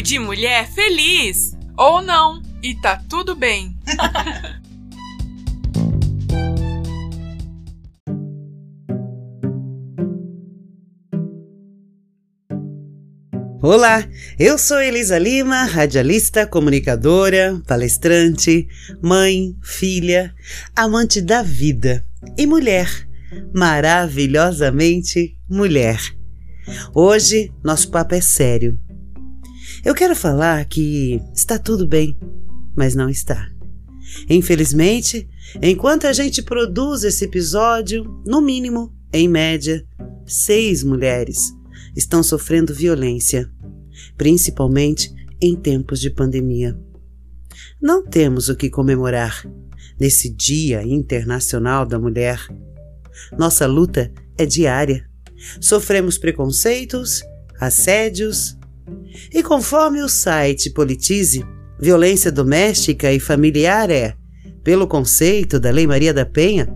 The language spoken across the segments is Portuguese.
De mulher feliz! Ou não, e tá tudo bem. Olá, eu sou Elisa Lima, radialista, comunicadora, palestrante, mãe, filha, amante da vida e mulher, maravilhosamente mulher. Hoje nosso papo é sério. Eu quero falar que está tudo bem, mas não está. Infelizmente, enquanto a gente produz esse episódio, no mínimo, em média, seis mulheres estão sofrendo violência, principalmente em tempos de pandemia. Não temos o que comemorar nesse Dia Internacional da Mulher. Nossa luta é diária. Sofremos preconceitos, assédios e, conforme o site Politize, violência doméstica e familiar é, pelo conceito da Lei Maria da Penha,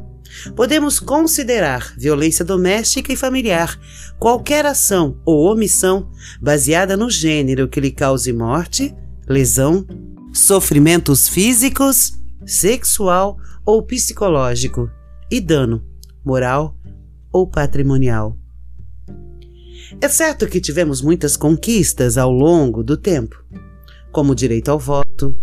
podemos considerar violência doméstica e familiar qualquer ação ou omissão baseada no gênero que lhe cause morte, lesão, sofrimentos físicos, sexual ou psicológico e dano moral ou patrimonial. É certo que tivemos muitas conquistas ao longo do tempo, como direito ao voto,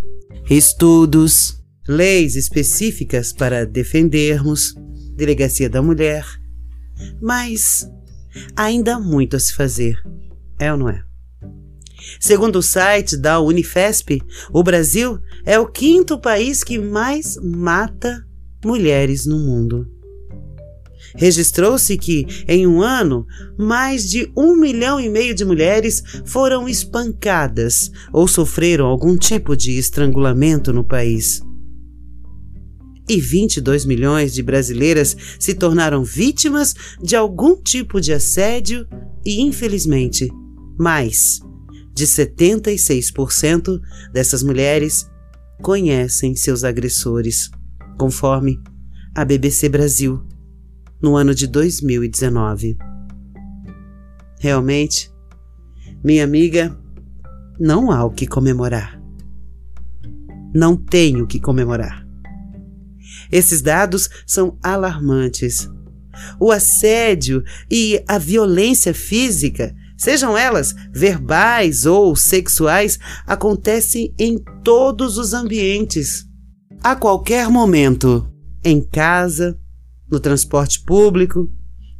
estudos, leis específicas para defendermos, delegacia da mulher. Mas ainda há muito a se fazer, é ou não é? Segundo o site da Unifesp, o Brasil é o quinto país que mais mata mulheres no mundo. Registrou-se que, em um ano, mais de um milhão e meio de mulheres foram espancadas ou sofreram algum tipo de estrangulamento no país. E 22 milhões de brasileiras se tornaram vítimas de algum tipo de assédio e, infelizmente, mais de 76% dessas mulheres conhecem seus agressores, conforme a BBC Brasil, no ano de 2019. Realmente, minha amiga, não há o que comemorar. Não tenho o que comemorar. Esses dados são alarmantes. O assédio e a violência física, sejam elas verbais ou sexuais, acontecem em todos os ambientes, a qualquer momento, em casa, no transporte público,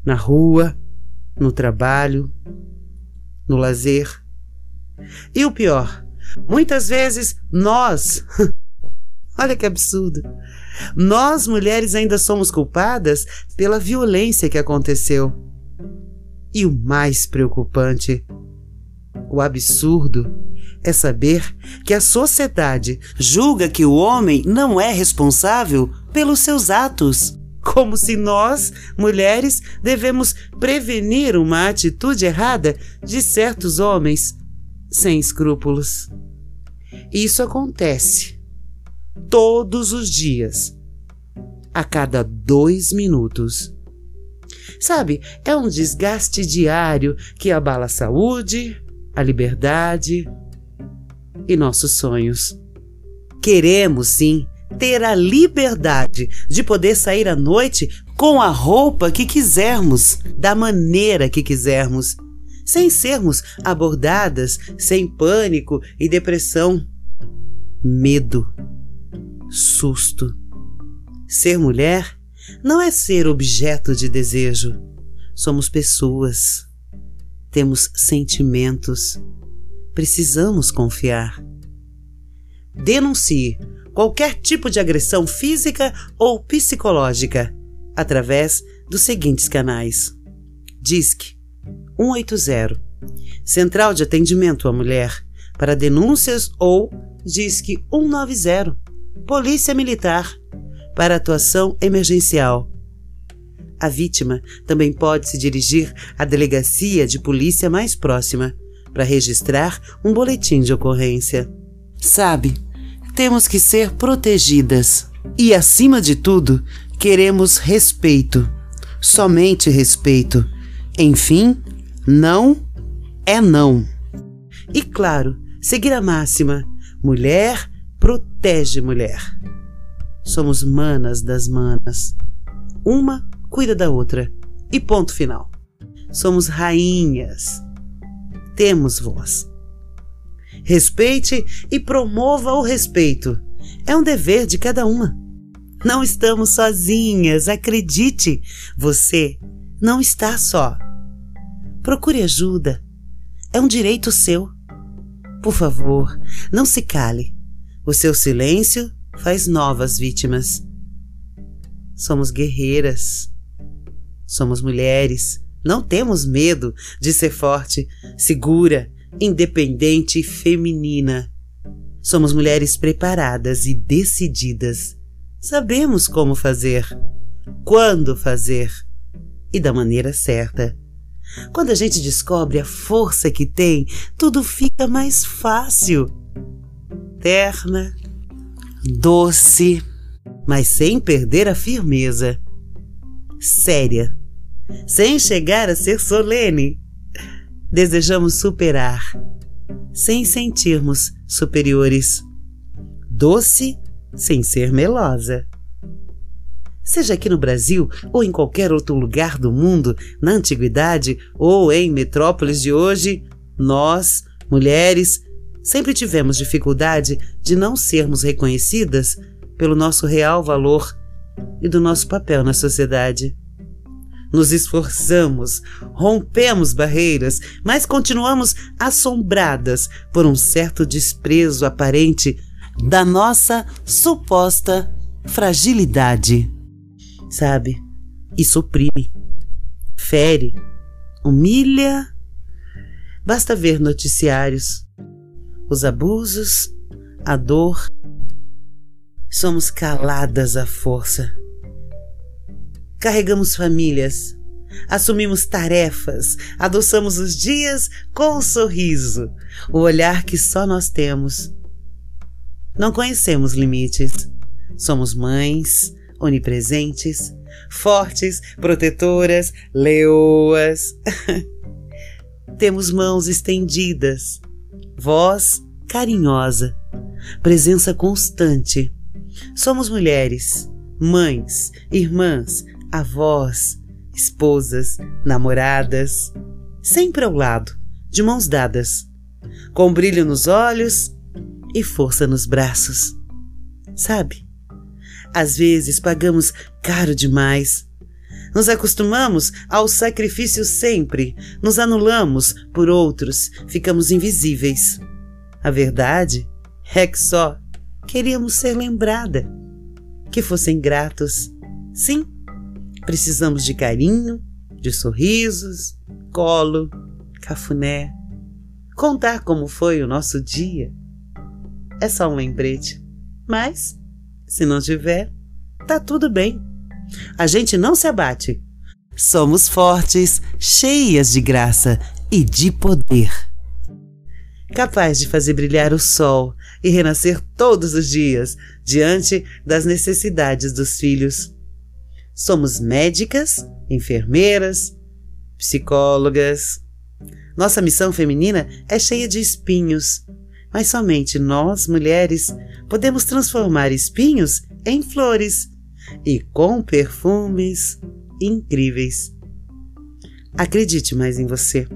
na rua, no trabalho, no lazer. E o pior, muitas vezes nós, olha que absurdo, nós, mulheres, ainda somos culpadas pela violência que aconteceu. E o mais preocupante, o absurdo, é saber que a sociedade julga que o homem não é responsável pelos seus atos. Como se nós, mulheres, devemos prevenir uma atitude errada de certos homens sem escrúpulos. Isso acontece todos os dias, a cada dois minutos. Sabe, é um desgaste diário que abala a saúde, a liberdade e nossos sonhos. Queremos, sim, ter a liberdade de poder sair à noite com a roupa que quisermos, da maneira que quisermos, sem sermos abordadas sem pânico e depressão. Medo susto. Ser mulher não é ser objeto de desejo. Somos pessoas. Temos sentimentos. Precisamos confiar. Denuncie qualquer tipo de agressão física ou psicológica através dos seguintes canais: DISC 180, Central de Atendimento à Mulher para denúncias ou DISC 190 Polícia Militar para atuação emergencial. A vítima também pode se dirigir à delegacia de polícia mais próxima para registrar um boletim de ocorrência. Sabe, temos que ser protegidas e, acima de tudo, queremos respeito. Somente respeito. Enfim, não é não. E claro, seguir a máxima: mulher protege mulher. Somos manas das manas. Uma cuida da outra. E ponto final. Somos rainhas. Temos voz. Respeite e promova o respeito. É um dever de cada uma. Não estamos sozinhas, acredite. Você não está só. Procure ajuda. É um direito seu. Por favor, não se cale. O seu silêncio faz novas vítimas. Somos guerreiras. Somos mulheres. Não temos medo de ser forte, segura, independente e feminina. Somos mulheres preparadas e decididas. Sabemos como fazer, quando fazer e da maneira certa. Quando a gente descobre a força que tem, tudo fica mais fácil. Terna, doce, mas sem perder a firmeza. Séria, sem chegar a ser solene. Desejamos superar, sem sentirmos superiores. Doce sem ser melosa. Seja aqui no Brasil ou em qualquer outro lugar do mundo, na antiguidade ou em metrópoles de hoje, nós, mulheres, sempre tivemos dificuldade de não sermos reconhecidas pelo nosso real valor e do nosso papel na sociedade. Nos esforçamos, rompemos barreiras, mas continuamos assombradas por um certo desprezo aparente da nossa suposta fragilidade. Sabe? Isso oprime, fere, humilha. Basta ver noticiários, os abusos, a dor. Somos caladas à força. Carregamos famílias, assumimos tarefas, adoçamos os dias com um sorriso, o olhar que só nós temos não conhecemos limites. Somos mães, onipresentes, fortes, protetoras, leoas. Temos mãos estendidas, voz carinhosa, presença constante. Somos mulheres, mães, irmãs, avós, esposas, namoradas, sempre ao lado, de mãos dadas, com brilho nos olhos e força nos braços. Sabe? Às vezes pagamos caro demais. Nos acostumamos ao sacrifício sempre, nos anulamos por outros, ficamos invisíveis. A verdade é que só queríamos ser lembrada, que fossem gratos. Sim, precisamos de carinho, de sorrisos, colo, cafuné, contar como foi o nosso dia é só um lembrete. Mas, se não tiver, tá tudo bem. A gente não se abate. Somos fortes, cheias de graça e de poder. Capaz de fazer brilhar o sol e renascer todos os dias diante das necessidades dos filhos. Somos médicas, enfermeiras, psicólogas. Nossa missão feminina é cheia de espinhos, mas somente nós, mulheres, podemos transformar espinhos em flores e com perfumes incríveis. Acredite mais em você,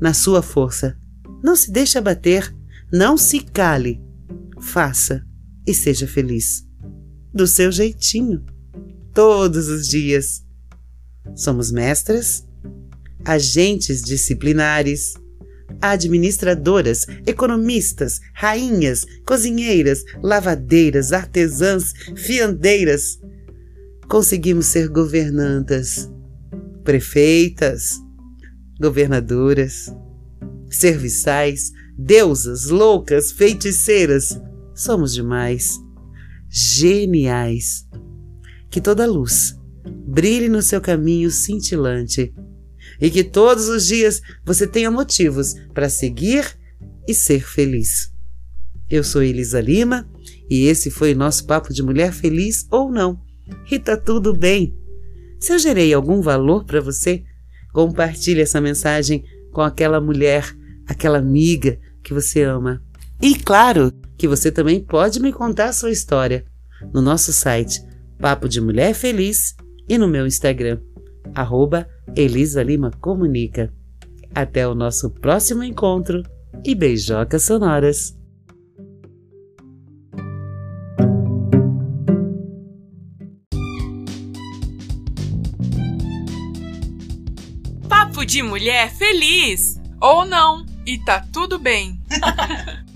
na sua força. Não se deixe abater, não se cale. Faça e seja feliz. Do seu jeitinho, todos os dias. Somos mestras, agentes disciplinares, administradoras, economistas, rainhas, cozinheiras, lavadeiras, artesãs, fiandeiras. Conseguimos ser governantas, prefeitas, governadoras, serviçais, deusas, loucas, feiticeiras. Somos demais, geniais. Que toda luz brilhe no seu caminho cintilante e que todos os dias você tenha motivos para seguir e ser feliz. Eu sou Elisa Lima e esse foi o nosso papo de mulher feliz ou não. E tá tudo bem. Se eu gerei algum valor para você, compartilhe essa mensagem com aquela mulher, aquela amiga que você ama. E claro que você também pode me contar a sua história no nosso site Papo de Mulher Feliz e no meu Instagram, arroba Elisa Lima Comunica. Até o nosso próximo encontro e beijocas sonoras! Papo de mulher feliz! Ou não, e tá tudo bem.